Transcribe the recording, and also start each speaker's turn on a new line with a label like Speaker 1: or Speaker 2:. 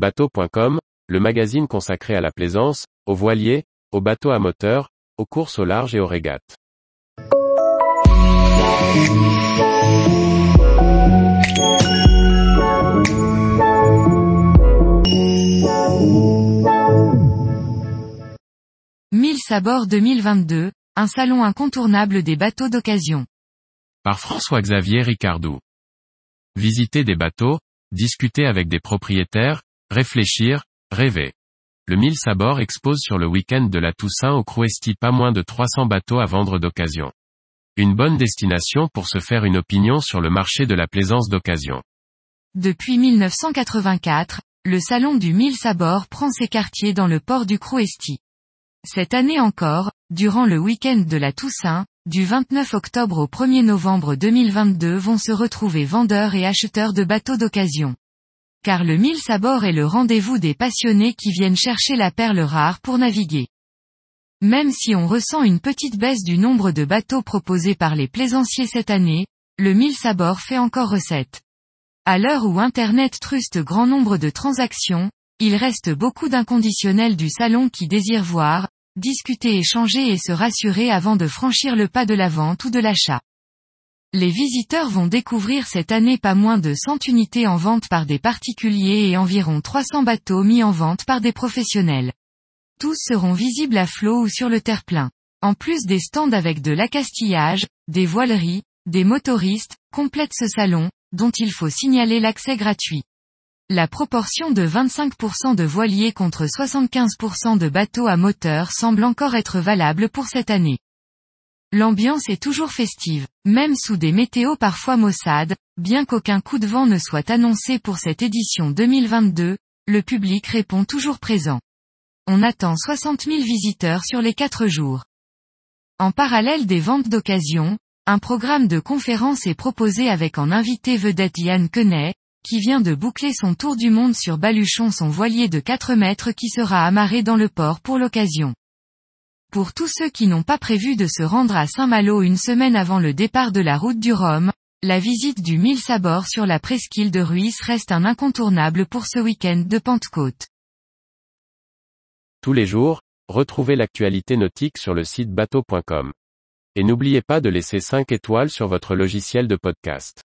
Speaker 1: Bateau.com, le magazine consacré à la plaisance, aux voiliers, aux bateaux à moteur, aux courses au large et aux régates.
Speaker 2: Mille Sabord 2022, un salon incontournable des bateaux d'occasion.
Speaker 1: Par François-Xavier Ricardou. Visiter des bateaux, discuter avec des propriétaires, réfléchir, rêver. Le Mille Sabord expose sur le week-end de la Toussaint au Crouesti pas moins de 300 bateaux à vendre d'occasion. Une bonne destination pour se faire une opinion sur le marché de la plaisance d'occasion.
Speaker 2: Depuis 1984, le salon du Mille Sabord prend ses quartiers dans le port du Crouesti. Cette année encore, durant le week-end de la Toussaint, du 29 octobre au 1er novembre 2022 vont se retrouver vendeurs et acheteurs de bateaux d'occasion. Car le mille sabord est le rendez-vous des passionnés qui viennent chercher la perle rare pour naviguer. Même si on ressent une petite baisse du nombre de bateaux proposés par les plaisanciers cette année, le mille sabord fait encore recette. À l'heure où Internet truste grand nombre de transactions, il reste beaucoup d'inconditionnels du salon qui désirent voir, discuter échanger et se rassurer avant de franchir le pas de la vente ou de l'achat. Les visiteurs vont découvrir cette année pas moins de 100 unités en vente par des particuliers et environ 300 bateaux mis en vente par des professionnels. Tous seront visibles à flot ou sur le terre-plein. En plus des stands avec de l'accastillage, des voileries, des motoristes, complètent ce salon, dont il faut signaler l'accès gratuit. La proportion de 25% de voiliers contre 75% de bateaux à moteur semble encore être valable pour cette année. L'ambiance est toujours festive, même sous des météos parfois maussades, bien qu'aucun coup de vent ne soit annoncé pour cette édition 2022, le public répond toujours présent. On attend 60 000 visiteurs sur les 4 jours. En parallèle des ventes d'occasion, un programme de conférences est proposé avec en invité vedette Yann Quenet, qui vient de boucler son tour du monde sur Baluchon son voilier de 4 mètres qui sera amarré dans le port pour l'occasion. Pour tous ceux qui n'ont pas prévu de se rendre à Saint-Malo une semaine avant le départ de la route du Rhum, la visite du Mille Sabord sur la presqu'île de Ruisse reste un incontournable pour ce week-end de Pentecôte.
Speaker 1: Tous les jours, retrouvez l'actualité nautique sur le site bateau.com. Et n'oubliez pas de laisser 5 étoiles sur votre logiciel de podcast.